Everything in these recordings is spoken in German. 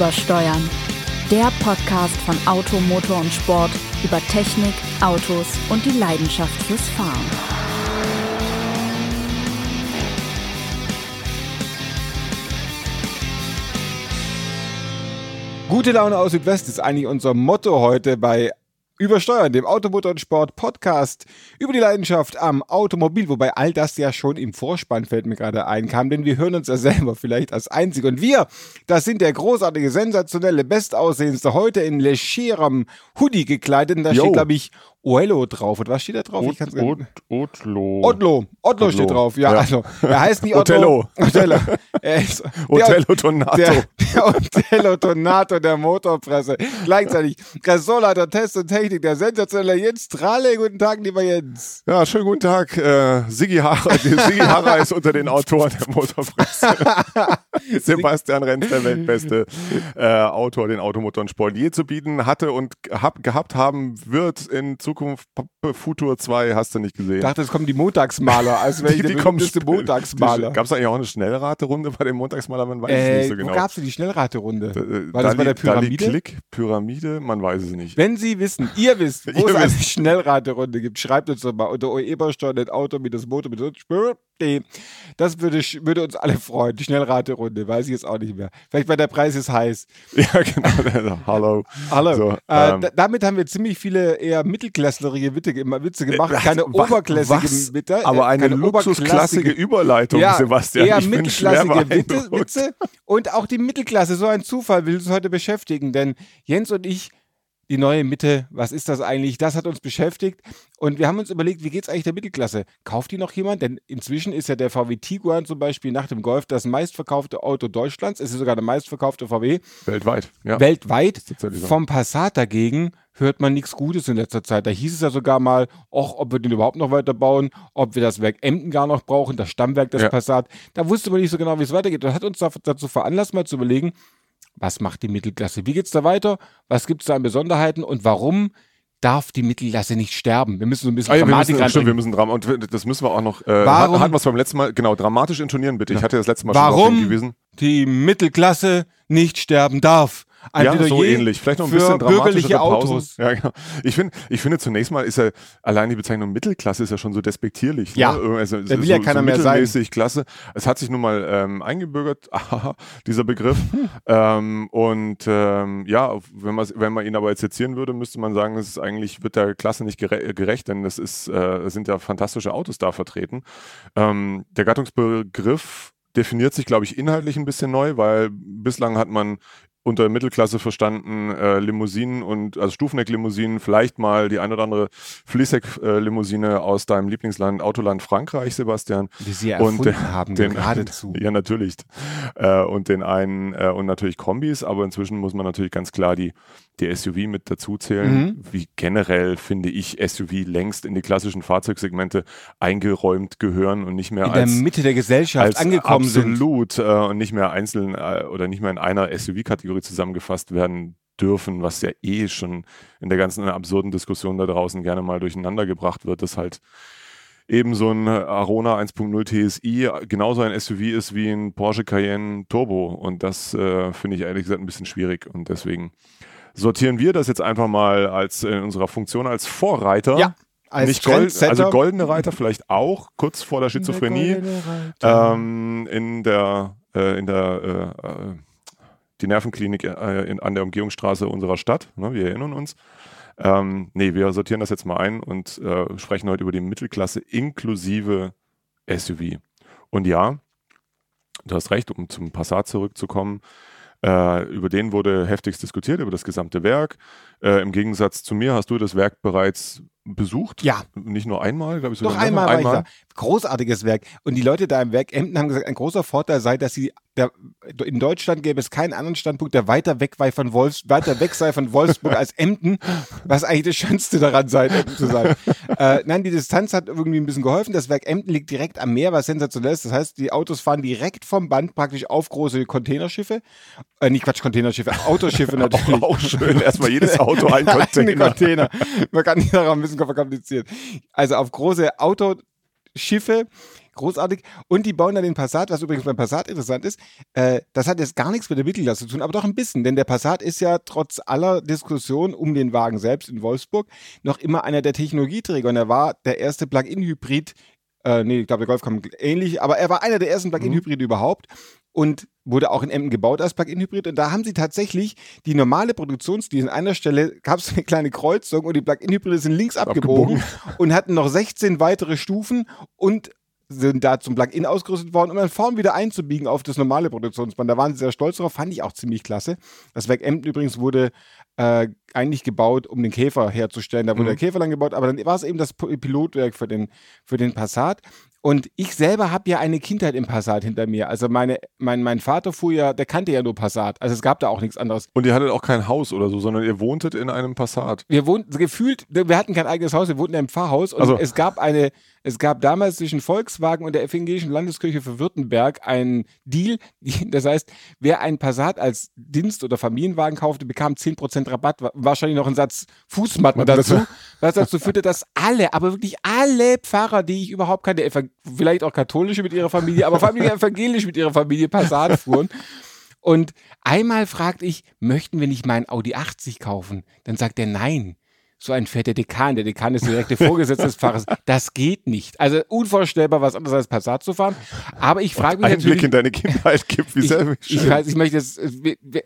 Übersteuern. Der Podcast von Auto, Motor und Sport über Technik, Autos und die Leidenschaft fürs Fahren. Gute Laune aus Südwest ist eigentlich unser Motto heute bei Übersteuern, dem Automotor und Sport Podcast über die Leidenschaft am Automobil, wobei all das ja schon im Vorspann fällt mir gerade ein, kam, denn wir hören uns ja selber vielleicht als einzige. Und wir, das sind der großartige, sensationelle, bestaussehendste, heute in legerem Hoodie gekleidet. Und da Yo. steht, glaube ich, Oello drauf. Und was steht da drauf? Ich kann's gar nicht- Otlo. Otlo. Otlo steht drauf. Ja, Ja. also er heißt nicht. Er ist, der- Otello Donato. der, der Otello Donato der Motorpresse. Gleichzeitig Ressortleiter Test und Technik, der sensationelle Jens Strahle. Guten Tag, lieber Jens. Ja, schönen guten Tag. Äh, Sigi Harrer ist unter den Autoren der Motorpresse. Sebastian Renz, der weltbeste äh, Autor, den Automotor und Sport je zu bieten hatte und hab, gehabt haben wird in Zukunft P- Futur 2, hast du nicht gesehen. Ich dachte, es kommen die Montagsmaler, als wäre ich der berühmteste Montagsmaler. Gab es eigentlich auch eine Schnellraterunde bei den Montagsmaler? Man weiß es Äh, nicht so genau. Wo gab es die Schnellraterunde? Äh, War das bei der Pyramide? Klick, Pyramide, man weiß es nicht. Wenn Sie wissen, ihr wisst, wo Ihr es eine wisst. Schnellraterunde gibt, schreibt uns doch mal unter Ebersteuer, Mit das würde, würde uns alle freuen. Die Schnellraterunde, weiß ich jetzt auch nicht mehr. Vielleicht bei der Preis ist heiß. Ja, genau. Hallo. Hallo. So, äh, ähm, da- damit haben wir ziemlich viele eher mittelklasslerige Witze, gem- Witze gemacht, Äh, keine wa- oberklassige was? Witze. Aber äh, eine keine luxusklassige Überleitung, ja, Sebastian. Eher ich mittelklassige Witze. Witze und auch die Mittelklasse. So ein Zufall will uns heute beschäftigen, denn Jens und ich, die neue Mitte, was ist das eigentlich? Das hat uns beschäftigt und wir haben uns überlegt, wie geht es eigentlich der Mittelklasse? Kauft die noch jemand? Denn inzwischen ist ja der VW Tiguan zum Beispiel nach dem Golf das meistverkaufte Auto Deutschlands. Es ist sogar der meistverkaufte VW Weltweit, ja. weltweit. Vom Passat dagegen hört man nichts Gutes in letzter Zeit. Da hieß es ja sogar mal, och, ob wir den überhaupt noch weiterbauen, ob wir das Werk Emden gar noch brauchen, das Stammwerk des Ja. Passat. Da wusste man nicht so genau, wie es weitergeht. Das hat uns da- dazu veranlasst, mal zu überlegen, was macht die Mittelklasse? Wie geht es da weiter? Was gibt es da an Besonderheiten? Und warum darf die Mittelklasse nicht sterben? Wir müssen so ein bisschen Ah, ja, wir Dramatik müssen, stimmt, wir müssen Drama und das müssen wir auch noch. Äh, Warum- Hatten wir es beim letzten Mal genau dramatisch intonieren bitte. Ich hatte das letzte Mal schon darauf Warum hingewiesen. die Mittelklasse nicht sterben darf? Ein Ja, so ähnlich. Vielleicht noch ein bisschen bürgerliche. Autos. Ja, genau. Ich finde, ich finde zunächst mal ist ja allein die Bezeichnung Mittelklasse ist ja schon so despektierlich. Ja, ne? also, da will ja so, keiner so mehr sein. Klasse. Es hat sich nun mal ähm, eingebürgert, dieser Begriff. ähm, und ähm, ja, wenn man wenn man ihn aber jetzt sezieren würde, müsste man sagen, es ist eigentlich wird der Klasse nicht gere gerecht, denn es ist äh, sind ja fantastische Autos da vertreten. Ähm, der Gattungsbegriff definiert sich, glaube ich, inhaltlich ein bisschen neu, weil bislang hat man unter Mittelklasse verstanden äh, Limousinen und also Stufenheck-Limousinen, vielleicht mal die ein oder andere Fließheck-Limousine aus deinem Lieblingsland Autoland Frankreich, Sebastian. Wie sie Und erfunden den- haben, den, geradezu. Ja, natürlich. Äh, und den einen äh, und natürlich Kombis, aber inzwischen muss man natürlich ganz klar die, die SUV mit dazu zählen. Mhm. Wie generell finde ich SUV längst in die klassischen Fahrzeugsegmente eingeräumt gehören und nicht mehr in der als Mitte der Gesellschaft angekommen sind. absolut äh, und nicht mehr einzeln äh, oder nicht mehr in einer SUV-Kategorie zusammengefasst werden dürfen, was ja eh schon in der ganzen absurden Diskussion da draußen gerne mal durcheinander gebracht wird, dass halt eben so ein Arona 1.0 TSI genauso ein SUV ist wie ein Porsche Cayenne Turbo und das äh, finde ich ehrlich gesagt ein bisschen schwierig und deswegen sortieren wir das jetzt einfach mal als in unserer Funktion als Vorreiter. Ja, als nicht gold, also goldene Reiter vielleicht auch, kurz vor der Schizophrenie. Ähm, in der, äh, in der äh, äh, die Nervenklinik äh, in, an der Umgehungsstraße unserer Stadt. Ne, wir erinnern uns. Ähm, nee, wir sortieren das jetzt mal ein und äh, sprechen heute über die Mittelklasse inklusive SUV. Und ja, du hast recht, um zum Passat zurückzukommen. Äh, über den wurde heftigst diskutiert, über das gesamte Werk. Äh, Im Gegensatz zu mir hast du das Werk bereits besucht. Ja. Nicht nur einmal, glaube ich. Doch einmal mehrfach. war ich da. Großartiges Werk. Und die Leute da im Werk Emden haben gesagt, ein großer Vorteil sei, dass sie der, in Deutschland gäbe es keinen anderen Standpunkt, der weiter weg, sei von Wolfs, weiter weg sei von Wolfsburg als Emden, was eigentlich das Schönste daran sei, Emden zu sein. äh, nein, die Distanz hat irgendwie ein bisschen geholfen. Das Werk Emden liegt direkt am Meer, was sensationell ist. Das heißt, die Autos fahren direkt vom Band praktisch auf große Containerschiffe. Äh, nicht Quatsch, Containerschiffe, Autoschiffe natürlich. Auch schön. Erstmal jedes Auto ein Container. Container. Man kann die daran ein bisschen verkompliziert. Also auf große Autoschiffe großartig. Und die bauen dann den Passat, was übrigens beim Passat interessant ist. Äh, das hat jetzt gar nichts mit der Mittelklasse zu tun, aber doch ein bisschen, denn der Passat ist ja trotz aller Diskussion um den Wagen selbst in Wolfsburg noch immer einer der Technologieträger und er war der erste Plug-in-Hybrid äh, nee, ich glaube, der Golf kam ähnlich, aber er war einer der ersten Plug-in-Hybride mhm. überhaupt und wurde auch in Emden gebaut als Plug-in-Hybrid. Und da haben sie tatsächlich die normale Produktionslinie. An einer Stelle gab es eine kleine Kreuzung und die Plug-in-Hybride sind links abgebogen, abgebogen und hatten noch 16 weitere Stufen und sind da zum Plug-in ausgerüstet worden, um dann vorn wieder einzubiegen auf das normale Produktionsband. Da waren sie sehr stolz drauf, fand ich auch ziemlich klasse. Das Werk Emden übrigens wurde äh, eigentlich gebaut, um den Käfer herzustellen. Da wurde mhm. der Käfer dann gebaut, aber dann war es eben das Pilotwerk für den, für den Passat. Und ich selber habe ja eine Kindheit im Passat hinter mir. Also meine, mein, mein Vater fuhr ja, der kannte ja nur Passat. Also es gab da auch nichts anderes. Und ihr hattet auch kein Haus oder so, sondern ihr wohntet in einem Passat. Wir wohnten, gefühlt, wir hatten kein eigenes Haus, wir wohnten in einem Pfarrhaus und also. es gab eine, es gab damals zwischen Volkswagen und der Evangelischen Landeskirche für Württemberg einen Deal. Das heißt, wer einen Passat als Dienst- oder Familienwagen kaufte, bekam 10% Rabatt. Wahrscheinlich noch einen Satz Fußmatten dazu. Was dazu führte, dass alle, aber wirklich alle Pfarrer, die ich überhaupt kannte, vielleicht auch katholische mit ihrer Familie, aber vor allem evangelisch mit ihrer Familie Passat fuhren. Und einmal fragte ich, möchten wir nicht meinen Audi 80 kaufen? Dann sagt er nein so ein fetter Dekan. Der Dekan ist direkte Vorgesetzte des Fahrers. Das geht nicht. Also unvorstellbar, was anderes als Passat zu fahren. Aber ich frage mich ein natürlich. Blick in deine Kindheit gibt, wie sehr ich, ich weiß, ich möchte das,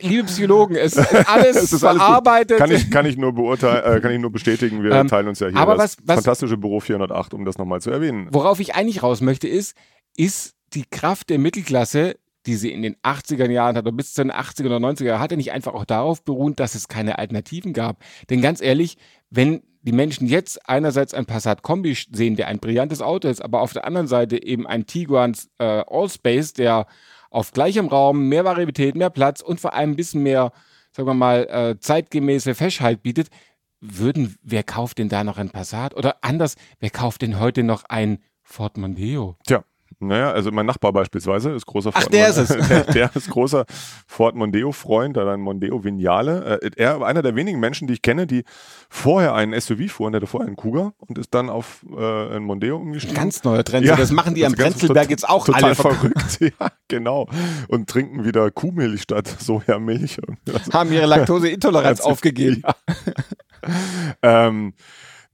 liebe Psychologen, es ist alles es ist verarbeitet. Alles kann ich, kann ich nur beurteilen, äh, kann ich nur bestätigen. Wir ähm, teilen uns ja hier aber das was, was, fantastische Büro 408, um das nochmal zu erwähnen. Worauf ich eigentlich raus möchte, ist, ist die Kraft der Mittelklasse die sie in den 80er Jahren hatte, bis zu den 80er oder 90er Jahren, hatte nicht einfach auch darauf beruht, dass es keine Alternativen gab. Denn ganz ehrlich, wenn die Menschen jetzt einerseits ein Passat Kombi sehen, der ein brillantes Auto ist, aber auf der anderen Seite eben ein Tiguan äh, Allspace, der auf gleichem Raum mehr Varietät, mehr Platz und vor allem ein bisschen mehr, sagen wir mal, äh, zeitgemäße Feschheit bietet, würden, wer kauft denn da noch ein Passat? Oder anders, wer kauft denn heute noch ein Ford Mondeo? Tja, naja, also mein Nachbar beispielsweise ist großer Ford Ach, der ist es. der, der, ist großer Ford Mondeo-Freund, oder ein Mondeo Vignale. Äh, er war einer der wenigen Menschen, die ich kenne, die vorher einen SUV fuhren, der hatte vorher einen Kuga und ist dann auf äh, einen Mondeo umgestiegen. Ganz neuer Trend. Ja, das machen die am Prenzlberg jetzt auch total alle verrückt. ja, genau. Und trinken wieder Kuhmilch statt Sojamilch. Also, Haben ihre Laktoseintoleranz aufgegeben. Ja. ähm,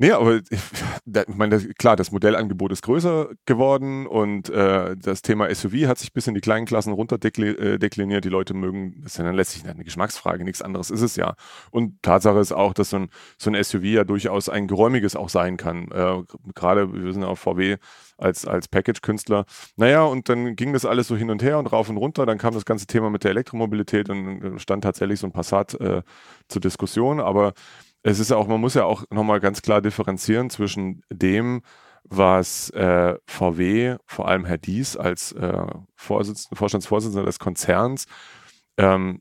Nee, aber ich, meine, klar, das Modellangebot ist größer geworden und äh, das Thema SUV hat sich bis in die kleinen Klassen runterdekliniert. Äh, die Leute mögen, das ist ja dann letztlich eine Geschmacksfrage, nichts anderes ist es ja. Und Tatsache ist auch, dass so ein, so ein SUV ja durchaus ein geräumiges auch sein kann. Äh, Gerade, wir sind auf VW als, als Package-Künstler. Naja, und dann ging das alles so hin und her und rauf und runter. Dann kam das ganze Thema mit der Elektromobilität und stand tatsächlich so ein Passat äh, zur Diskussion. Aber es ist auch, man muss ja auch nochmal ganz klar differenzieren zwischen dem, was äh, VW, vor allem Herr Dies als äh, Vorstandsvorsitzender des Konzerns, ähm,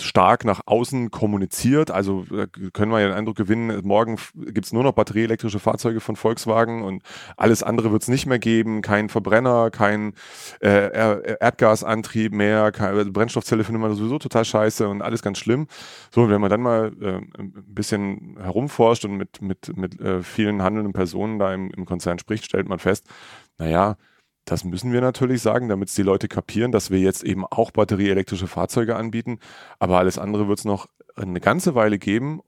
stark nach außen kommuniziert. Also können wir ja den Eindruck gewinnen, morgen gibt es nur noch batterieelektrische Fahrzeuge von Volkswagen und alles andere wird es nicht mehr geben. Kein Verbrenner, kein äh, Erdgasantrieb mehr, keine also Brennstoffzelle findet man sowieso total scheiße und alles ganz schlimm. So, wenn man dann mal äh, ein bisschen herumforscht und mit, mit, mit äh, vielen handelnden Personen da im, im Konzern spricht, stellt man fest, naja, das müssen wir natürlich sagen, damit es die Leute kapieren, dass wir jetzt eben auch batterieelektrische Fahrzeuge anbieten. Aber alles andere wird es noch eine ganze Weile geben,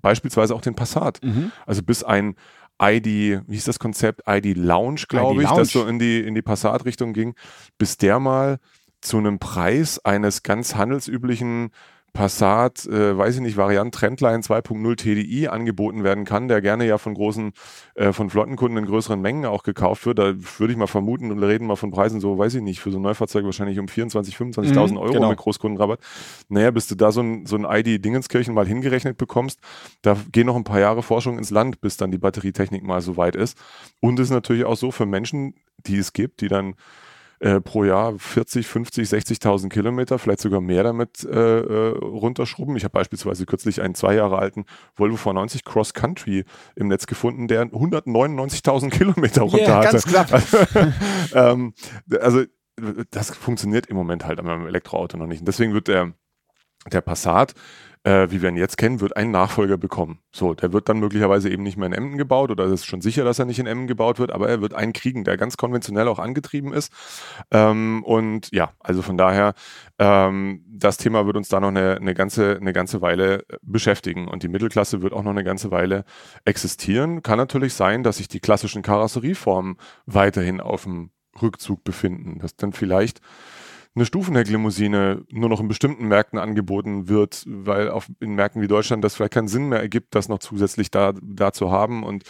beispielsweise auch den Passat. Mhm. Also bis ein ID, wie hieß das Konzept? ID Lounge, glaube ich, Lounge. das so in die, in die Passat-Richtung ging, bis der mal zu einem Preis eines ganz handelsüblichen Passat, äh, weiß ich nicht, Variant Trendline 2.0 TDI angeboten werden kann, der gerne ja von großen, äh, von Flottenkunden in größeren Mengen auch gekauft wird. Da würde ich mal vermuten und reden mal von Preisen so, weiß ich nicht, für so ein Neufahrzeug wahrscheinlich um 24.000, 25.000 mhm, Euro genau. mit Großkundenrabatt. Naja, bis du da so ein, so ein ID Dingenskirchen mal hingerechnet bekommst, da gehen noch ein paar Jahre Forschung ins Land, bis dann die Batterietechnik mal so weit ist. Und es ist natürlich auch so für Menschen, die es gibt, die dann äh, pro Jahr 40, 50, 60.000 Kilometer, vielleicht sogar mehr damit äh, äh, runterschrubben. Ich habe beispielsweise kürzlich einen zwei Jahre alten Volvo V90 Cross Country im Netz gefunden, der 199.000 Kilometer runter yeah, hatte. Ganz knapp. Also, ähm, also das funktioniert im Moment halt am Elektroauto noch nicht. Und deswegen wird der der Passat äh, wie wir ihn jetzt kennen, wird einen Nachfolger bekommen. So, der wird dann möglicherweise eben nicht mehr in Emden gebaut oder es ist schon sicher, dass er nicht in Emden gebaut wird, aber er wird einen kriegen, der ganz konventionell auch angetrieben ist. Ähm, und ja, also von daher, ähm, das Thema wird uns da noch eine, eine, ganze, eine ganze Weile beschäftigen und die Mittelklasse wird auch noch eine ganze Weile existieren. Kann natürlich sein, dass sich die klassischen Karosserieformen weiterhin auf dem Rückzug befinden, dass dann vielleicht eine Stufenhecklimousine nur noch in bestimmten Märkten angeboten wird, weil auf, in Märkten wie Deutschland das vielleicht keinen Sinn mehr ergibt, das noch zusätzlich da, da zu haben und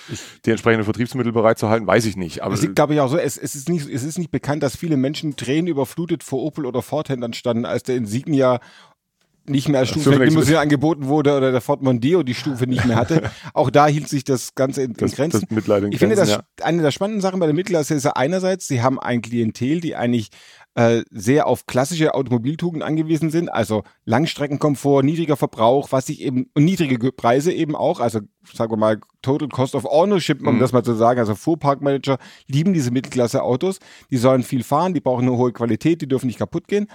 die entsprechenden Vertriebsmittel bereitzuhalten, weiß ich nicht. Aber es ist, glaube ich, auch so, es, es, ist nicht, es ist nicht bekannt, dass viele Menschen Tränen überflutet vor Opel oder Ford-Händlern standen, als der Insignia nicht mehr als Stufenlimousine angeboten wurde oder der Ford Mondeo die Stufe nicht mehr hatte. Auch da hielt sich das Ganze in, das, Grenzen. Das Mitleid in ich Grenzen, finde, das, ja. eine der spannenden Sachen bei der Mittelklasse ist ja einerseits, sie haben ein Klientel, die eigentlich äh, sehr auf klassische Automobiltugenden angewiesen sind, also Langstreckenkomfort, niedriger Verbrauch, was sich eben, und niedrige Preise eben auch, also sagen wir mal Total Cost of Ownership, um mhm. das mal zu sagen, also Fuhrparkmanager lieben diese Mittelklasse-Autos, die sollen viel fahren, die brauchen eine hohe Qualität, die dürfen nicht kaputt gehen.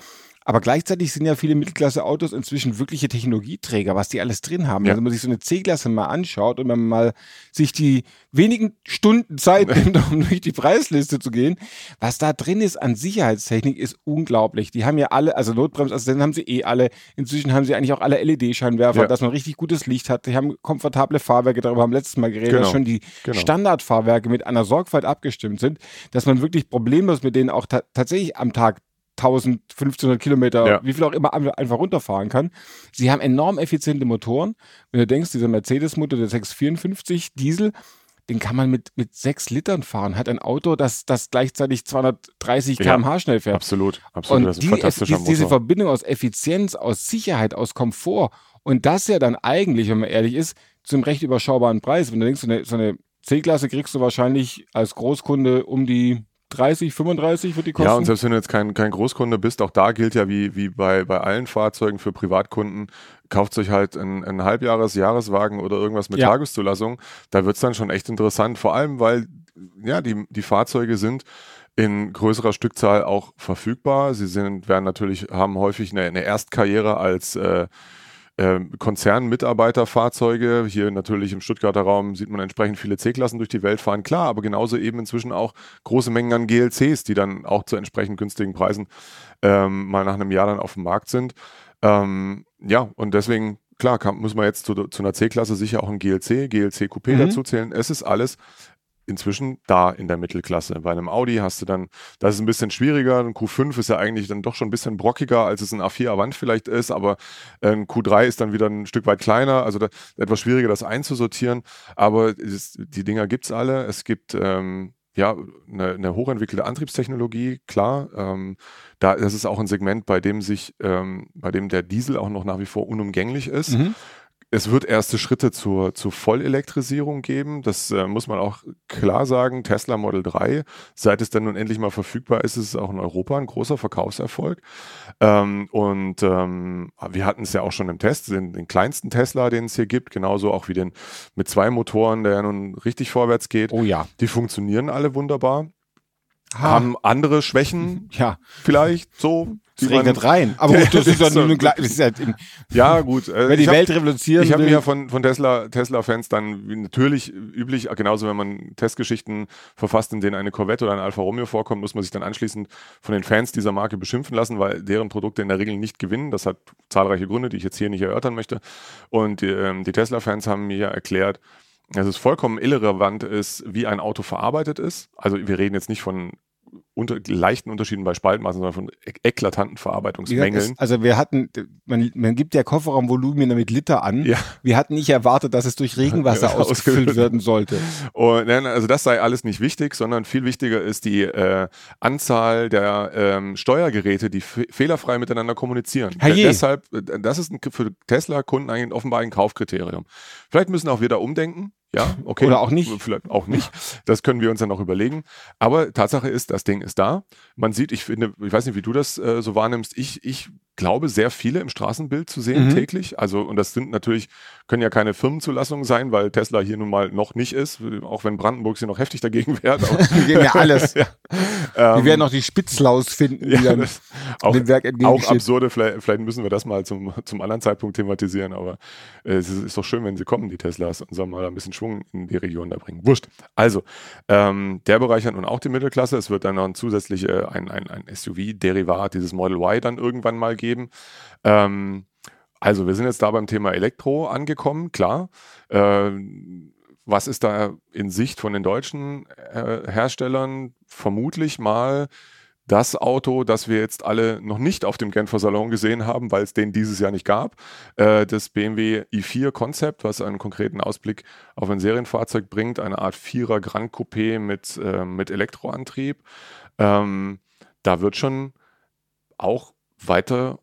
Aber gleichzeitig sind ja viele Mittelklasse-Autos inzwischen wirkliche Technologieträger, was die alles drin haben. Ja. Also wenn man sich so eine C-Klasse mal anschaut und wenn man mal sich die wenigen Stunden Zeit nimmt, um durch die Preisliste zu gehen, was da drin ist an Sicherheitstechnik, ist unglaublich. Die haben ja alle, also Notbremsassistenten haben sie eh alle. Inzwischen haben sie eigentlich auch alle LED-Scheinwerfer, ja. dass man richtig gutes Licht hat. Die haben komfortable Fahrwerke, darüber haben wir letztes Mal geredet, genau. dass schon die genau. Standardfahrwerke mit einer Sorgfalt abgestimmt sind, dass man wirklich problemlos mit denen auch ta tatsächlich am Tag 1500 Kilometer, ja. wie viel auch immer, einfach runterfahren kann. Sie haben enorm effiziente Motoren. Wenn du denkst, dieser Mercedes-Motor, der 654 Diesel, den kann man mit, mit sechs Litern fahren. Hat ein Auto, das, das gleichzeitig 230 km/h schnell fährt. Absolut, absolut. Und die, die, diese Verbindung aus Effizienz, aus Sicherheit, aus Komfort und das ja dann eigentlich, wenn man ehrlich ist, zum recht überschaubaren Preis. Wenn du denkst, so eine, so eine C-Klasse kriegst du wahrscheinlich als Großkunde um die 30, 35 wird die kosten. Ja, und selbst wenn du jetzt kein, kein Großkunde bist, auch da gilt ja wie, wie bei, bei allen Fahrzeugen für Privatkunden, kauft sich halt ein, ein Halbjahres-, Jahreswagen oder irgendwas mit ja. Tageszulassung. Da wird's dann schon echt interessant, vor allem weil ja, die, die Fahrzeuge sind in größerer Stückzahl auch verfügbar. Sie sind, werden natürlich, haben häufig eine, eine Erstkarriere als äh, Konzernmitarbeiterfahrzeuge. Hier natürlich im Stuttgarter Raum sieht man entsprechend viele C-Klassen durch die Welt fahren. Klar, aber genauso eben inzwischen auch große Mengen an GLCs, die dann auch zu entsprechend günstigen Preisen ähm, mal nach einem Jahr dann auf dem Markt sind. Ähm, ja, und deswegen klar, kann, muss man jetzt zu, zu einer C-Klasse sicher auch ein GLC, GLC Coupé mhm. dazu zählen. Es ist alles inzwischen da in der Mittelklasse. Bei einem Audi hast du dann, das ist ein bisschen schwieriger. Ein Q5 ist ja eigentlich dann doch schon ein bisschen brockiger, als es ein A4 Avant vielleicht ist, aber ein Q3 ist dann wieder ein Stück weit kleiner, also da, etwas schwieriger, das einzusortieren. Aber es, die Dinger gibt's alle. Es gibt ähm, ja eine, eine hochentwickelte Antriebstechnologie, klar. Ähm, da, das ist auch ein Segment, bei dem sich, ähm, bei dem der Diesel auch noch nach wie vor unumgänglich ist. Mhm. Es wird erste Schritte zur, zur Vollelektrisierung geben. Das äh, muss man auch klar sagen. Tesla Model 3, seit es dann nun endlich mal verfügbar ist, ist es auch in Europa ein großer Verkaufserfolg. Ähm, und ähm, wir hatten es ja auch schon im Test, den, den kleinsten Tesla, den es hier gibt, genauso auch wie den mit zwei Motoren, der ja nun richtig vorwärts geht. Oh ja. Die funktionieren alle wunderbar. Ha. haben andere Schwächen, ja, vielleicht so. Es regnet rein. Aber gut, das ist ja nur ein, das ist ja, ja gut. Äh, wenn die Welt revolutionieren Ich habe mir ja von, von Tesla, Tesla-Fans dann natürlich üblich, genauso wenn man Testgeschichten verfasst, in denen eine Corvette oder ein Alfa Romeo vorkommt, muss man sich dann anschließend von den Fans dieser Marke beschimpfen lassen, weil deren Produkte in der Regel nicht gewinnen. Das hat zahlreiche Gründe, die ich jetzt hier nicht erörtern möchte. Und die, ähm, die Tesla-Fans haben mir erklärt, dass es vollkommen irrelevant ist, wie ein Auto verarbeitet ist. Also wir reden jetzt nicht von unter, leichten Unterschieden bei Spaltmaßen, sondern von eklatanten Verarbeitungsmängeln. Also wir hatten, man, man gibt ja Kofferraumvolumen mit Liter an. Ja. Wir hatten nicht erwartet, dass es durch Regenwasser ja, ausgefüllt werden sollte. Und, also das sei alles nicht wichtig, sondern viel wichtiger ist die äh, Anzahl der ähm, Steuergeräte, die fehlerfrei miteinander kommunizieren. Deshalb, äh, das ist ein, für Tesla-Kunden eigentlich offenbar ein Kaufkriterium. Vielleicht müssen auch wir da umdenken. Ja, okay. Oder auch nicht. Vielleicht auch nicht. Das können wir uns dann noch überlegen. Aber Tatsache ist, das Ding ist da. Man sieht, ich finde, ich weiß nicht, wie du das äh, so wahrnimmst. Ich, ich glaube, sehr viele im Straßenbild zu sehen Mhm. täglich. Also, und das sind natürlich, können ja keine Firmenzulassungen sein, weil Tesla hier nun mal noch nicht ist, auch wenn Brandenburg sich noch heftig dagegen wehrt. Gehen ja alles. ja. Wir Ähm, werden noch die Spitzlaus finden, die ja, dann auch, dem Werk auch absurde, vielleicht, vielleicht müssen wir das mal zum, zum anderen Zeitpunkt thematisieren, aber äh, es ist, ist doch schön, wenn sie kommen, die Teslas, und sollen mal ein bisschen Schwung in die Region da bringen. Wurscht. Also, ähm, der bereichert nun auch die Mittelklasse. Es wird dann noch ein zusätzliche, ein, ein, ein SUV-Derivat, dieses Model Y dann irgendwann mal geben. Ähm, also, wir sind jetzt da beim Thema Elektro angekommen, klar. Ähm, was ist da in Sicht von den deutschen äh, Herstellern? Vermutlich mal das Auto, das wir jetzt alle noch nicht auf dem Genfer Salon gesehen haben, weil es den dieses Jahr nicht gab. Äh, das BMW i4 Concept, was einen konkreten Ausblick auf ein Serienfahrzeug bringt, eine Art Vierer Grand Coupé mit, äh, mit Elektroantrieb. Ähm, da wird schon auch weiter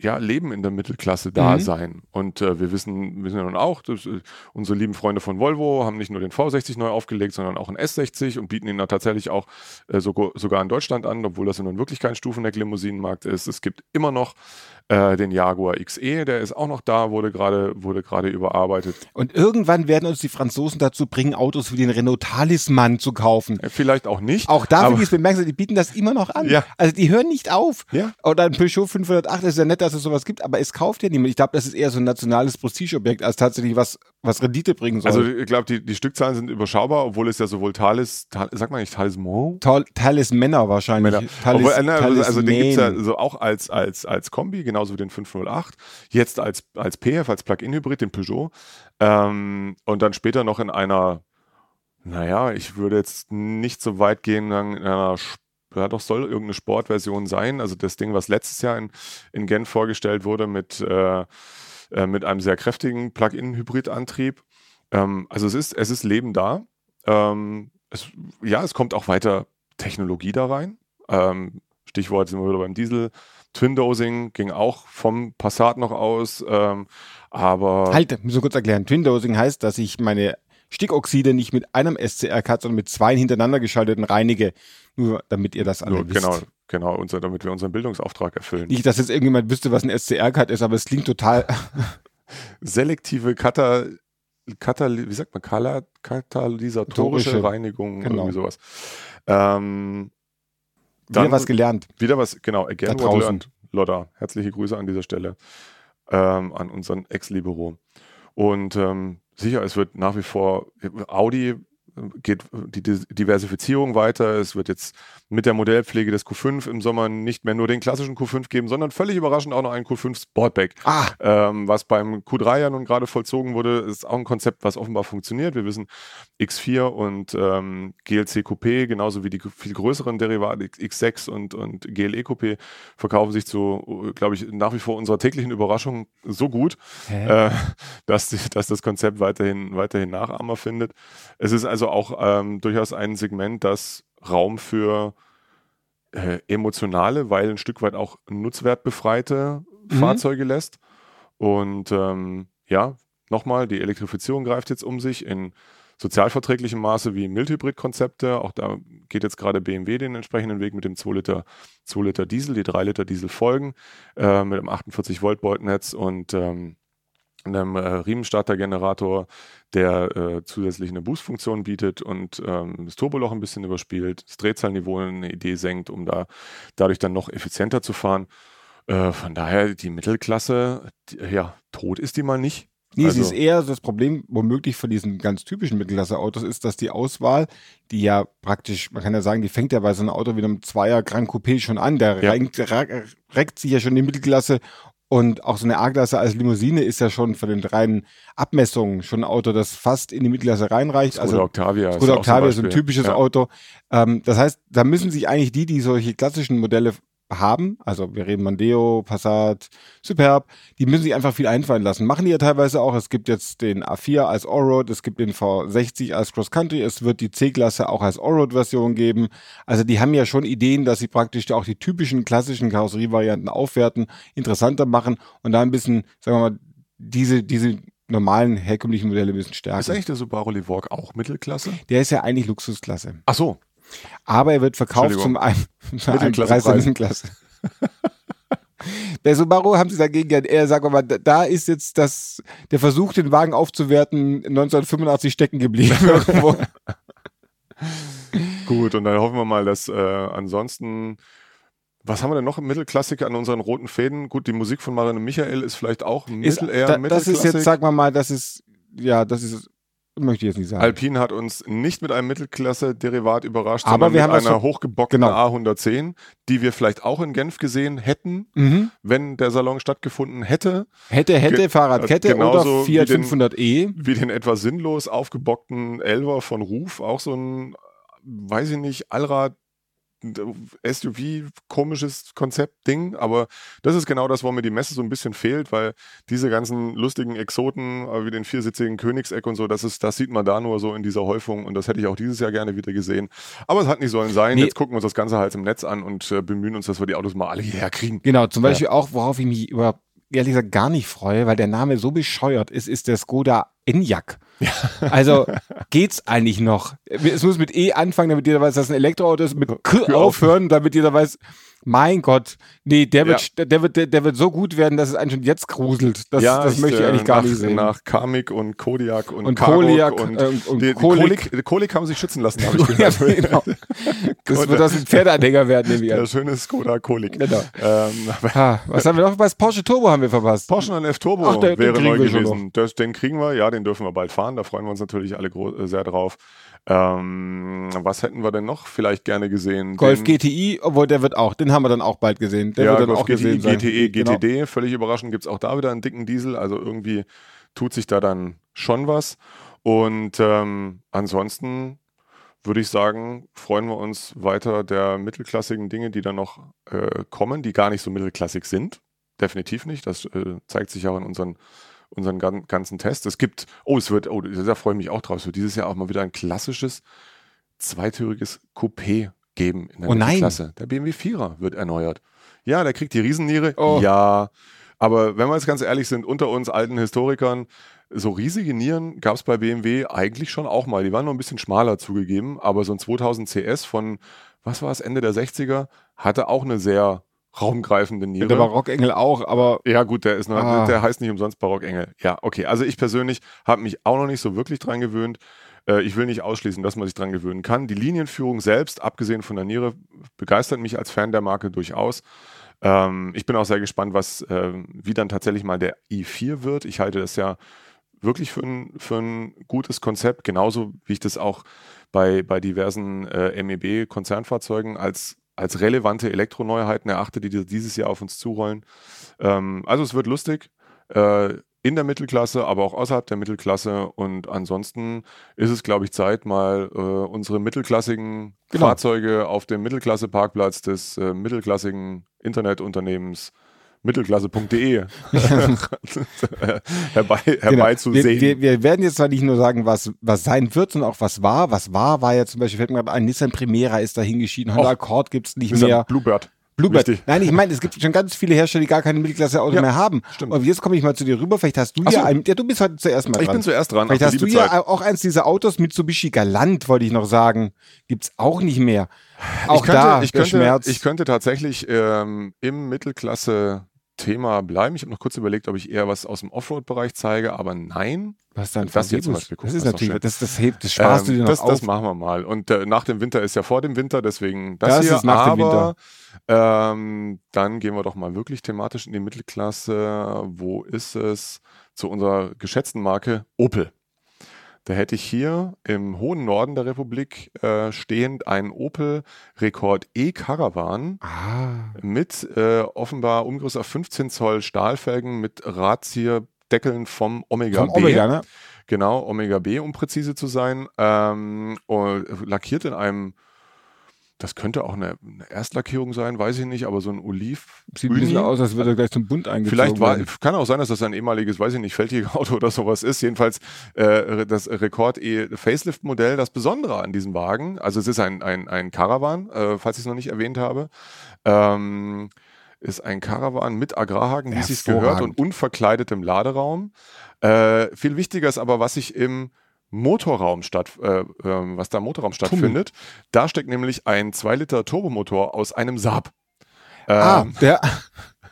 ja, Leben in der Mittelklasse da Mhm. sein. Und äh, wir wissen, wissen ja nun auch, dass, äh, unsere lieben Freunde von Volvo haben nicht nur den V60 neu aufgelegt, sondern auch einen S60 und bieten ihn da tatsächlich auch äh, sogar, sogar in Deutschland an, obwohl das ja nun wirklich kein Stufenheck-Limousinenmarkt ist. Es gibt immer noch äh, den Jaguar XE, der ist auch noch da, wurde gerade wurde gerade überarbeitet. Und irgendwann werden uns die Franzosen dazu bringen, Autos wie den Renault Talisman zu kaufen. Äh, Vielleicht auch nicht. Auch da finde ich es bemerkenswert, die bieten das immer noch an. Ja. Also die hören nicht auf. Ja. Oder ein Peugeot 508 ist ja nett, dass es sowas gibt, aber es kauft ja niemand. Ich glaube, das ist eher so ein nationales Prestigeobjekt, als tatsächlich was, was Rendite bringen soll. Also ich glaube, die, die Stückzahlen sind überschaubar, obwohl es ja sowohl Talis, Tal, sagt man nicht Talisman? Tal Talismänner wahrscheinlich. Männer. Talis, Obwohl, äh, ne, also, also den gibt es ja so auch als, als, als Kombi, genauso wie den 508. Jetzt als, als PF, als Plug-in-Hybrid, den Peugeot. Ähm, und dann später noch in einer, naja, ich würde jetzt nicht so weit gehen, in einer, ja doch, soll irgendeine Sportversion sein. Also das Ding, was letztes Jahr in, in Genf vorgestellt wurde mit, äh, äh, mit einem sehr kräftigen Plug-in-Hybrid-Antrieb. Ähm, also es ist, es ist Leben da. Ähm, es, ja, es kommt auch weiter Technologie da rein. Ähm, Stichwort sind wir wieder beim Diesel. Twin-Dosing ging auch vom Passat noch aus. Ähm, aber Halt, muss ich kurz erklären. Twin-Dosing heißt, dass ich meine Stickoxide nicht mit einem SCR-Cut, sondern mit zwei hintereinander geschalteten reinige. Nur damit ihr das alle nur, wisst. genau, genau, unser, damit wir unseren Bildungsauftrag erfüllen. Nicht, dass jetzt irgendjemand wüsste, was ein SCR-Cut ist, aber es klingt total. Selektive Kata, Katal, wie sagt man, katalysatorische Torische. Reinigung, Genau. irgendwie sowas. Ähm, Wieder was gelernt. Wieder was, genau, again Da what learned. Lodda, herzliche Grüße an dieser Stelle ähm, an unseren Ex-Libero. Und ähm, sicher, es wird nach wie vor Audi geht die Diversifizierung weiter. Es wird jetzt mit der Modellpflege des Q5 im Sommer nicht mehr nur den klassischen Q5 geben, sondern völlig überraschend auch noch einen Q5 Sportback. Ah, Ähm, was beim Q3 ja nun gerade vollzogen wurde, ist auch ein Konzept, was offenbar funktioniert. Wir wissen, X4 und ähm, GLC Coupé, genauso wie die viel größeren Derivate X6 und, und GLE Coupé, verkaufen sich zu, glaube ich, nach wie vor unserer täglichen Überraschung so gut, äh, dass, dass das Konzept weiterhin, weiterhin Nachahmer findet. Es ist also auch ähm, durchaus ein Segment, das Raum für äh, emotionale, weil ein Stück weit auch nutzwertbefreite Mhm. Fahrzeuge lässt. Und ähm, ja, nochmal, die Elektrifizierung greift jetzt um sich in sozialverträglichem Maße wie Mildhybrid-Konzepte. Auch da geht jetzt gerade BMW den entsprechenden Weg mit dem 2 Liter, 2 Liter Diesel, die 3 Liter Diesel folgen, äh, mit einem 48 Volt Boltnetz und ähm, einem äh, Riemenstartergenerator, der äh, zusätzlich eine Boost-Funktion bietet und ähm, das Turboloch ein bisschen überspielt, das Drehzahlniveau eine Idee senkt, um da dadurch dann noch effizienter zu fahren. Äh, von daher die Mittelklasse, die, ja, tot ist die mal nicht. Nee, Also- es ist eher das Problem, womöglich von diesen ganz typischen Mittelklasse-Autos, ist, dass die Auswahl, die ja praktisch, man kann ja sagen, die fängt ja bei so einem Auto wie einem Zweier Grand Coupé schon an, der Ja. renkt, reckt sich ja schon in die Mittelklasse und auch so eine A-Klasse als Limousine ist ja schon von den reinen Abmessungen schon ein Auto, das fast in die Mittelklasse reinreicht. Skoda also Octavia. ist Skoda Octavia ist ein typisches ja. Auto. Ähm, das heißt, da müssen sich eigentlich die, die solche klassischen Modelle haben, also wir reden Mondeo, Passat, Superb, die müssen sich einfach viel einfallen lassen. Machen die ja teilweise auch. Es gibt jetzt den A4 als Allroad, es gibt den V60 als Cross Country, es wird die C-Klasse auch als Allroad-Version geben. Also die haben ja schon Ideen, dass sie praktisch auch die typischen klassischen Karosserievarianten aufwerten, interessanter machen und da ein bisschen, sagen wir mal, diese, diese normalen herkömmlichen Modelle ein bisschen Ist stärken. eigentlich der Subaru Levorg auch Mittelklasse? Der ist ja eigentlich Luxusklasse. Ach so. Aber er wird verkauft zum einen, Mittelklasse Preis. Mittelklasse. Bei Subaru haben sie dagegen ja eher, sagen wir mal, da- ist jetzt das, der Versuch, den Wagen aufzuwerten, 1985 stecken geblieben. Gut, und dann hoffen wir mal, dass äh, ansonsten. Was haben wir denn noch im Mittelklassik an unseren roten Fäden? Gut, die Musik von Marianne Michael ist vielleicht auch Ist, mittel, eher da, das ist Mittelklassik. jetzt, sagen wir mal, das ist, ja, das ist, möchte ich jetzt nicht sagen. Alpine hat uns nicht mit einem Mittelklasse-Derivat überrascht, Aber sondern wir mit haben einer hochgebockten genau. A110, die wir vielleicht auch in Genf gesehen hätten, mhm. wenn der Salon stattgefunden hätte. Hätte, hätte, Ge- Fahrradkette genauso oder Fiat wie den- 500e. Wie den etwas sinnlos aufgebockten Elver von Ruf, auch so ein, weiß ich nicht, Allrad. SUV, komisches Konzept-Ding, aber das ist genau das, wo mir die Messe so ein bisschen fehlt, weil diese ganzen lustigen Exoten, äh, wie den viersitzigen Königseck und so, das, ist, das sieht man da nur so in dieser Häufung und das hätte ich auch dieses Jahr gerne wieder gesehen. Aber es hat nicht sollen sein. Nee. Jetzt gucken wir uns das Ganze halt im Netz an und äh, bemühen uns, dass wir die Autos mal alle hierher kriegen. Genau, zum Beispiel auch, worauf ich mich über, ehrlich gesagt gar nicht freue, weil der Name so bescheuert ist, ist der Skoda Enyaq. Also geht's eigentlich noch? Es muss mit E anfangen, damit jeder weiß, dass ein Elektroauto ist, mit K aufhören, damit jeder weiß, mein Gott, nee, der wird, der wird, der, der wird so gut werden, dass es einen schon jetzt gruselt. Das, das ich, möchte ich äh, eigentlich gar nach, nicht sehen. Nach Karmik und Kodiak und, Und Koliak, und, äh, und die, die Kolik. Kolik. Kolik haben sich schützen lassen, habe ich ja, gehört. genau. Das wird das ein Pferdeanhänger werden, nehme ich Der an. schöne Skoda Kolik. Genau. Ähm, Ha, was haben wir noch? Was Porsche Turbo haben wir verpasst. Porsche 911 Turbo Ach, der- wäre neu gewesen. Das, den kriegen wir, ja, den dürfen wir bald fahren. Da freuen wir uns natürlich alle äh, sehr drauf. Ähm, was hätten wir denn noch vielleicht gerne gesehen? Golf den, GTI, obwohl der wird auch, den haben wir dann auch bald gesehen. Der ja, wird dann Golf auch gesehen GTI, sein. GTE, Genau. GTD, völlig überraschend, gibt es auch da wieder einen dicken Diesel. Also irgendwie tut sich da dann schon was. Und ähm, ansonsten würde ich sagen, freuen wir uns weiter der mittelklassigen Dinge, die dann noch äh, kommen, die gar nicht so mittelklassig sind. Definitiv nicht. Das äh, zeigt sich auch in unseren, unseren gan ganzen Tests. Es gibt, oh, es wird, oh, da freue ich mich auch drauf. Es wird dieses Jahr auch mal wieder ein klassisches zweitüriges Coupé geben in der Oh nein. Mittelklasse. Der BMW 4er wird erneuert. Ja, der kriegt die Riesenniere. Oh. Ja, aber wenn wir jetzt ganz ehrlich sind, unter uns alten Historikern, so riesige Nieren gab es bei BMW eigentlich schon auch mal. Die waren nur ein bisschen schmaler zugegeben, aber so ein 2000 CS von, was war es, Ende der 60er, hatte auch eine sehr raumgreifende Niere. Der Barockengel auch, aber Ja, gut, der ist noch, Ah. der heißt nicht umsonst Barockengel. Ja, okay. Also ich persönlich habe mich auch noch nicht so wirklich dran gewöhnt. Äh, ich will nicht ausschließen, dass man sich dran gewöhnen kann. Die Linienführung selbst, abgesehen von der Niere, begeistert mich als Fan der Marke durchaus. Ähm, ich bin auch sehr gespannt, was, ähm, wie dann tatsächlich mal der i4 wird. Ich halte das ja wirklich für ein, für ein gutes Konzept, genauso wie ich das auch bei, bei diversen äh, MEB-Konzernfahrzeugen als, als relevante Elektroneuheiten erachte, die dieses Jahr auf uns zurollen. Ähm, also es wird lustig. Äh, in der Mittelklasse, aber auch außerhalb der Mittelklasse. Und ansonsten ist es, glaube ich, Zeit, mal äh, unsere mittelklassigen Genau. Fahrzeuge auf dem Mittelklasse-Parkplatz des äh, mittelklassigen Internetunternehmens mittelklasse.de herbei, Genau. herbeizusehen. Wir, wir, wir werden jetzt zwar nicht nur sagen, was, was sein wird, sondern auch was war. Was war, war ja zum Beispiel, fällt mir gerade ein, Nissan Primera ist dahin geschieden, Honda. Accord gibt's nicht Ist ja mehr. Bluebird. Bluebird. Wichtig. Nein, ich meine, es gibt schon ganz viele Hersteller, die gar keine Mittelklasse-Auto Ja, mehr haben. stimmt. Und jetzt komme ich mal zu dir rüber. Vielleicht hast du Ach ja so. ein, ja, du bist heute zuerst mal Ich dran. bin zuerst dran. Vielleicht hast du Zeit. ja auch eins dieser Autos, Mitsubishi Galant, wollte ich noch sagen. Gibt's auch nicht mehr. Auch ich könnte, da, ich könnte, Schmerz. Ich könnte tatsächlich ähm, im Mittelklasse-Thema bleiben. Ich habe noch kurz überlegt, ob ich eher was aus dem Offroad-Bereich zeige, aber nein. was dann das hier zum? Beispiel, guck, Das ist natürlich, das, das hebt, das sparst du dir Ähm, noch das, auf. das machen wir mal. Und äh, nach dem Winter ist ja vor dem Winter, deswegen das, Das hier. ist nach dem aber ähm, dann gehen wir doch mal wirklich thematisch in die Mittelklasse. Wo ist es? Zu unserer geschätzten Marke Opel. Da hätte ich hier im hohen Norden der Republik äh, stehend einen Opel Rekord E Caravan ah, mit äh, offenbar Umgerüst auf 15 Zoll Stahlfelgen mit Radzierdeckeln vom Omega vom B. Omega, ne? Genau, Omega B, um präzise zu sein. Ähm, und lackiert in einem, das könnte auch eine, eine Erstlackierung sein, weiß ich nicht, aber so ein Oliv. Sieht ein bisschen aus, als würde er gleich zum Bund eingezogen Vielleicht war, kann auch sein, dass das ein ehemaliges, weiß ich nicht, Feldjägerauto oder sowas ist. Jedenfalls äh, das Rekord E Facelift Modell. Das Besondere an diesem Wagen, also es ist ein, ein, ein Caravan, äh, falls ich es noch nicht erwähnt habe, ähm, ist ein Caravan mit Agrarhaken, wie es sich gehört, und unverkleidetem Laderaum. Äh, viel wichtiger ist aber, was sich im Motorraum statt, äh, ähm, was da im Motorraum stattfindet. Da steckt nämlich ein 2 Liter Turbomotor aus einem Saab. Ah, Ähm, der,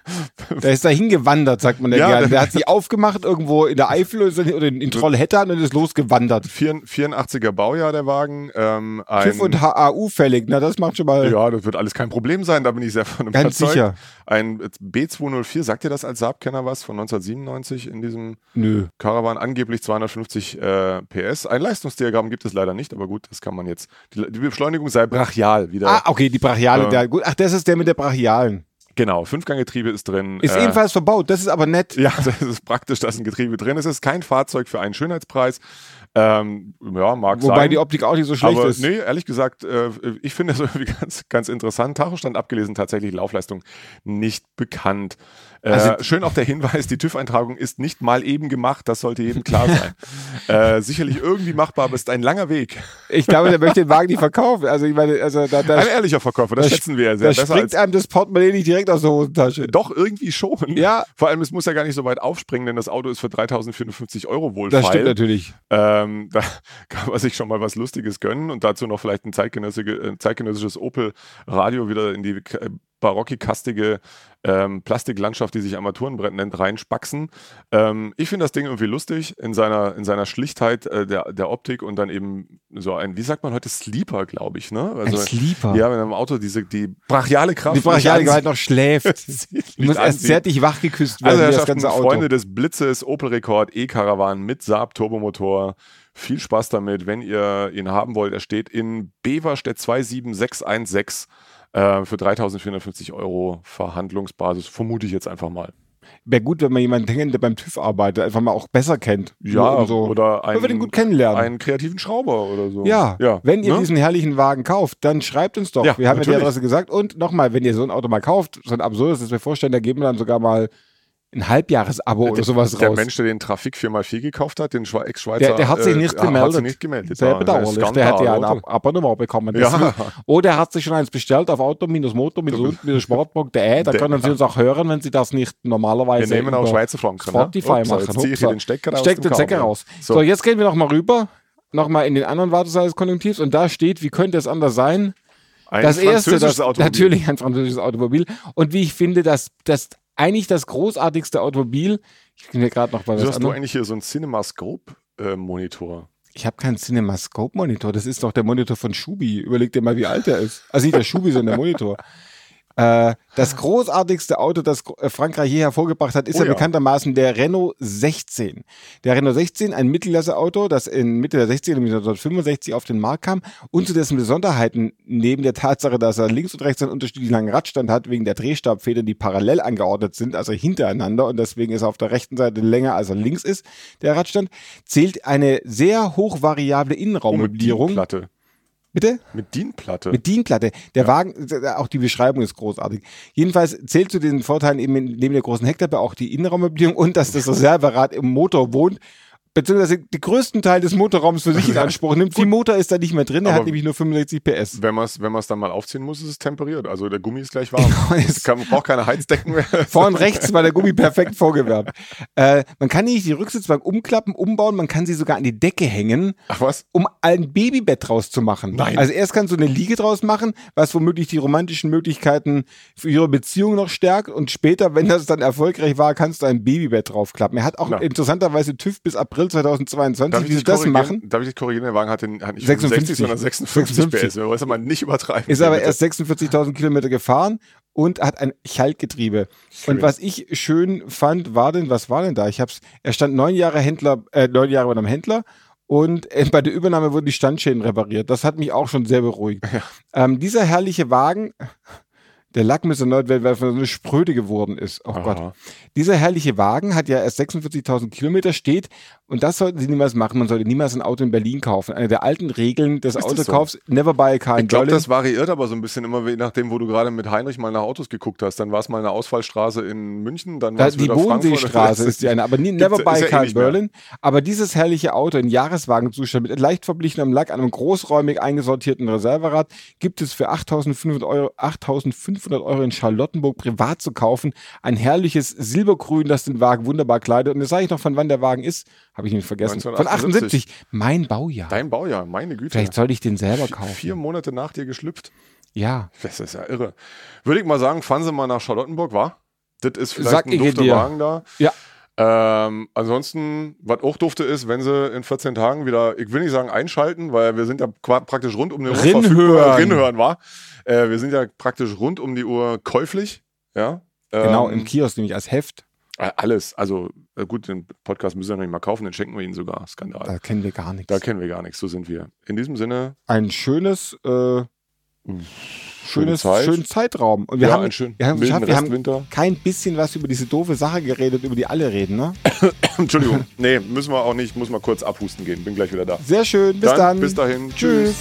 Der ist da hingewandert, sagt man ja, Ja, gerne. der- hat sich aufgemacht irgendwo in der Eifel oder in, in Trollhättan und ist losgewandert. 84er Baujahr der Wagen. Ähm, ein, TÜV und HAU fällig, na das macht schon mal Ja, das wird alles kein Problem sein, da bin ich sehr von ganz überzeugt. sicher. Ein B204, sagt ihr das als Saab-Kenner was, von 1997 in diesem Nö. Caravan, angeblich 250 äh, PS. Ein Leistungsdiagramm gibt es leider nicht, aber gut, das kann man jetzt. Die, die Beschleunigung sei brachial wieder. Ah, okay, die Brachiale, Ja. der, gut. Ach, das ist der mit der Brachialen. Genau, Fünfganggetriebe ist drin. Ist Äh, ebenfalls verbaut, das ist aber nett. Ja, das ist praktisch, dass ein Getriebe drin ist. Es ist kein Fahrzeug für einen Schönheitspreis. Ähm, ja, mag Wobei sein. die Optik auch nicht so schlecht aber ist. nee, ehrlich gesagt, äh, ich finde das irgendwie ganz, ganz interessant. Tachostand abgelesen, tatsächlich Laufleistung nicht bekannt. Äh, Also- schön auch der Hinweis, die TÜV-Eintragung ist nicht mal eben gemacht, das sollte jedem klar sein. äh, sicherlich irgendwie machbar, aber es ist ein langer Weg. Ich glaube, der möchte den Wagen nicht verkaufen. Also ich meine, also da, da, Ein ehrlicher Verkäufer, das da- schätzen wir ja da sehr. Besser springt als einem das Portemonnaie nicht direkt aus der Hosentasche. doch irgendwie schon. Ja. Vor allem, es muss ja gar nicht so weit aufspringen, denn das Auto ist für 3.450 Euro wohl Das stimmt natürlich. Ähm, da kann man sich schon mal was Lustiges gönnen und dazu noch vielleicht ein äh, zeitgenössisches Opel-Radio wieder in die äh, barocki-kastige ähm, Plastiklandschaft, die sich Armaturenbrett nennt, reinspaxen. Ähm, ich finde das Ding irgendwie lustig in seiner, in seiner Schlichtheit äh, der, der Optik und dann eben so ein, wie sagt man heute, Sleeper, glaube ich, ne? Ein Sleeper. Ja, wenn am Auto diese, die brachiale Kraft Die Brachiale halt noch schläft. musst nicht erst zärtlich wachgeküsst werden, Also, das ganze Auto. Freunde des Blitzes, Opel Rekord, E-Caravan mit Saab Turbomotor. Viel Spaß damit, wenn ihr ihn haben wollt. Er steht in Beverstedt 27616 äh, für 3.450 Euro Verhandlungsbasis, vermute ich jetzt einfach mal. Wäre gut, wenn man jemanden kennt, der beim TÜV arbeitet, einfach mal auch besser kennt. Ja, so, oder Weil wir den einen, gut kennenlernen. einen kreativen Schrauber oder so. Ja, ja wenn ihr ne? diesen herrlichen Wagen kauft, dann schreibt uns doch. Ja, wir haben ja die natürlich. Adresse gesagt. Und nochmal, wenn ihr so ein Auto mal kauft, so ein absurdes, das wir vorstellen, da geben wir dann sogar mal ein Halbjahresabo oder sowas der raus. Mensch, der den Trafik 4x4 gekauft hat, den Schwe- Ex-Schweizer, der, der hat sich nicht äh, Hat gemeldet. sich nicht gemeldet. Sehr ein bedauerlich. Der hätte ja ein? Ab Abonnement bekommen. Ja. Oder er hat sich schon eins bestellt auf auto-motor-sport.de. Da Der- können Sie uns auch hören, wenn Sie das nicht Wir normalerweise nehmen auch Schweizer Franken. Spotify ne? Ups, machen. Jetzt ziehe ich den Stecker aus Steckt dem den Stecker raus. So. So. jetzt gehen wir nochmal rüber. Nochmal in den anderen Wartesaal des Konjunktivs. Und da steht, wie könnte es anders sein? Ein das erste, das, Automobil. natürlich ein französisches Automobil. Und wie ich finde, das, das eigentlich das großartigste Automobil. Ich bin ja gerade noch bei was hast du anderem. eigentlich hier so einen CinemaScope-Monitor? Ich habe keinen CinemaScope-Monitor. Das ist doch der Monitor von Schubi. Überleg dir mal, wie alt der ist. Also nicht der Schubi, sondern der Monitor. Äh, das großartigste Auto, das äh, Frankreich je hervorgebracht hat, ist Oh ja, ja. bekanntermaßen der Renault 16. Der Renault 16, ein Mittelklasse-Auto, das in Mitte der 60er, nämlich 1965 auf den Markt kam und zu dessen Besonderheiten, neben der Tatsache, dass er links und rechts einen unterschiedlich langen Radstand hat, wegen der Drehstabfedern, die parallel angeordnet sind, also hintereinander und deswegen ist er auf der rechten Seite länger, als er links ist, der Radstand, zählt eine sehr hochvariable Oh, Innenraummöblierung. DIN-Platte. Bitte? Mit DIN-Platte. Mit DIN-Platte. Der Wagen, auch die Beschreibung ist großartig. Jedenfalls zählt zu den Vorteilen eben neben der großen Heckklappe auch die Innenraummöblierung und dass das Reserverad im Motor wohnt, beziehungsweise den größten Teil des Motorraums für sich in Anspruch nimmt. Die Motor ist da nicht mehr drin, er Aber hat nämlich nur 65 PS. Wenn man es wenn man's dann mal aufziehen muss, ist es temperiert. Also der Gummi ist gleich warm. Genau, es kann, man braucht keine Heizdecken mehr. Vorn rechts war der Gummi perfekt vorgewärmt. Äh, man kann nicht die Rücksitzbank umklappen, umbauen, man kann sie sogar an die Decke hängen. Ach was? um ein Babybett draus zu machen. Nein. Also erst kannst du eine Liege draus machen, was womöglich die romantischen Möglichkeiten für ihre Beziehung noch stärkt und später, wenn das dann erfolgreich war, kannst du ein Babybett draufklappen. Er hat auch Na. interessanterweise TÜV bis April 2022, Darf wie sie das machen. Darf ich dich korrigieren? Der Wagen hat, den, hat nicht 56. 56, sondern 56, 56. PS. Wir wollen es aber nicht übertreiben. Ist aber erst 46.000 Kilometer gefahren und hat ein Schaltgetriebe. Schön. Und was ich schön fand, war denn, was war denn da? Ich hab's, er stand neun Jahre Händler, äh, neun Jahre bei einem Händler und äh, bei der Übernahme wurden die Standschäden repariert. Das hat mich auch schon sehr beruhigt. Ähm, dieser herrliche Wagen, der Lack müsste erneut werden, weil er so eine Spröde geworden ist. Oh Aha. Gott. Dieser herrliche Wagen hat ja erst 46.000 Kilometer, steht, und das sollten Sie niemals machen. Man sollte niemals ein Auto in Berlin kaufen. Eine der alten Regeln des das so? Autokaufs, never buy a car in Ich glaube, das variiert aber so ein bisschen immer, je nachdem, wo du gerade mit Heinrich mal nach Autos geguckt hast. Dann war es mal eine Ausfallstraße in München, dann war Da, es die wieder Frankfurt. Bodenseestraße ist die eine, aber nie, never buy ja eh car in. Berlin. Aber dieses herrliche Auto in Jahreswagenzustand mit leicht verblichenem Lack, einem großräumig eingesortierten Reserverad, gibt es für 8.500 Euro, 8.500 Euro in Charlottenburg privat zu kaufen. Ein herrliches Silbergrün, das den Wagen wunderbar kleidet. Und das sage ich noch, von wann der Wagen ist, habe ich nämlich vergessen. Von 1978. 78. Mein Baujahr. Dein Baujahr, meine Güte. Vielleicht sollte ich den selber kaufen. Vier Monate nach dir geschlüpft. Ja. Das ist ja irre. Würde ich mal sagen, fahren Sie mal nach Charlottenburg, war? Das ist vielleicht Sag ein dufter. Wagen da. Ja. Ähm, ansonsten, was auch dufte ist, wenn sie in 14 Tagen wieder, ich will nicht sagen einschalten, weil wir sind ja praktisch rund um die Uhr verfügbar. Rinhören war. Äh, wir sind ja praktisch rund um die Uhr käuflich. Ja. Genau, Ähm, im Kiosk, nämlich als Heft. äh, Alles. Also äh, gut, den Podcast müssen wir noch nicht mal kaufen, den schenken wir ihnen sogar. Skandal. Da kennen wir gar nichts. Da kennen wir gar nichts, so sind wir. In diesem Sinne, Ein schönes, äh, schönes, Zeit. schönen Zeitraum. Und wir ja, haben, einen schönen wir haben, geschafft, wir haben kein bisschen was über diese doofe Sache geredet, über die alle reden, ne? Entschuldigung. Nee, müssen wir auch nicht. Muss mal kurz abhusten gehen. Bin gleich wieder da. Sehr schön, bis dann. Bis dahin. Tschüss.